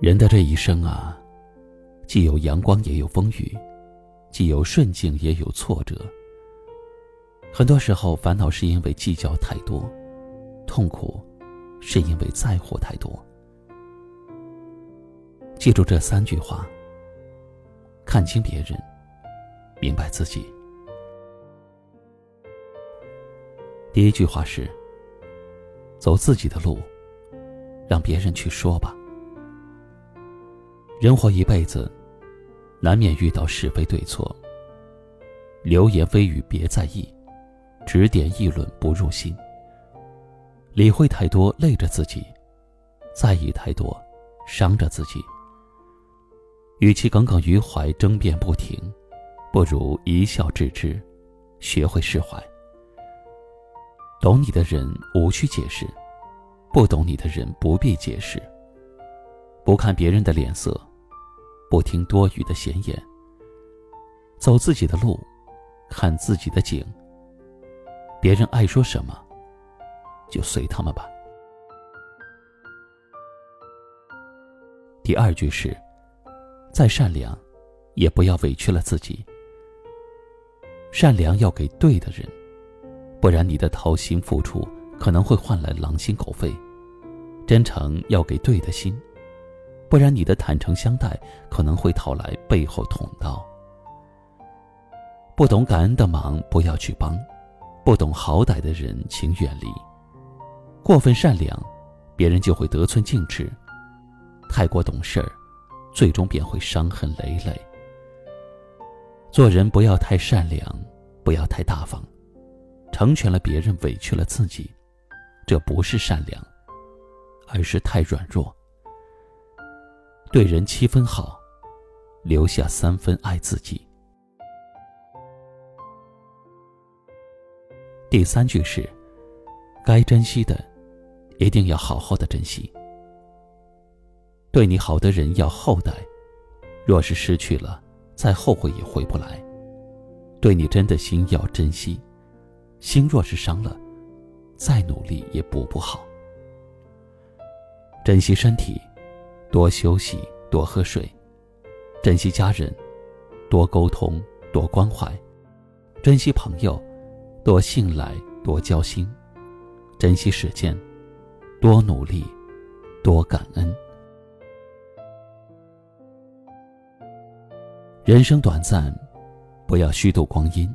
人的这一生啊，既有阳光也有风雨，既有顺境也有挫折。很多时候，烦恼是因为计较太多，痛苦是因为在乎太多。记住这三句话：看清别人，明白自己。第一句话是：走自己的路，让别人去说吧。人活一辈子，难免遇到是非对错。流言蜚语别在意，指点议论不入心。理会太多累着自己，在意太多伤着自己。与其耿耿于怀争辩不停，不如一笑置之，学会释怀。懂你的人无需解释，不懂你的人不必解释。不看别人的脸色。不听多余的闲言，走自己的路，看自己的景。别人爱说什么，就随他们吧。第二句是：再善良，也不要委屈了自己。善良要给对的人，不然你的掏心付出可能会换来狼心狗肺。真诚要给对的心。不然，你的坦诚相待可能会讨来背后捅刀。不懂感恩的忙不要去帮，不懂好歹的人请远离。过分善良，别人就会得寸进尺；太过懂事儿，最终便会伤痕累累。做人不要太善良，不要太大方，成全了别人，委屈了自己，这不是善良，而是太软弱。对人七分好，留下三分爱自己。第三句是：该珍惜的，一定要好好的珍惜。对你好的人要厚待，若是失去了，再后悔也回不来。对你真的心要珍惜，心若是伤了，再努力也补不好。珍惜身体。多休息，多喝水，珍惜家人，多沟通，多关怀，珍惜朋友，多信赖，多交心，珍惜时间，多努力，多感恩。人生短暂，不要虚度光阴，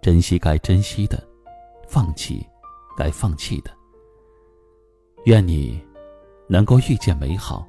珍惜该珍惜的，放弃该放弃的。愿你能够遇见美好。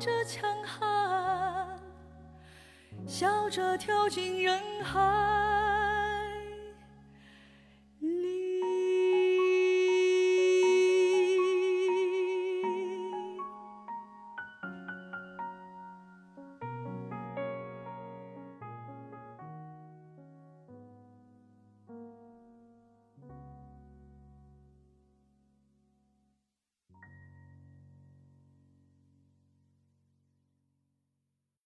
着强悍，笑着跳进人海。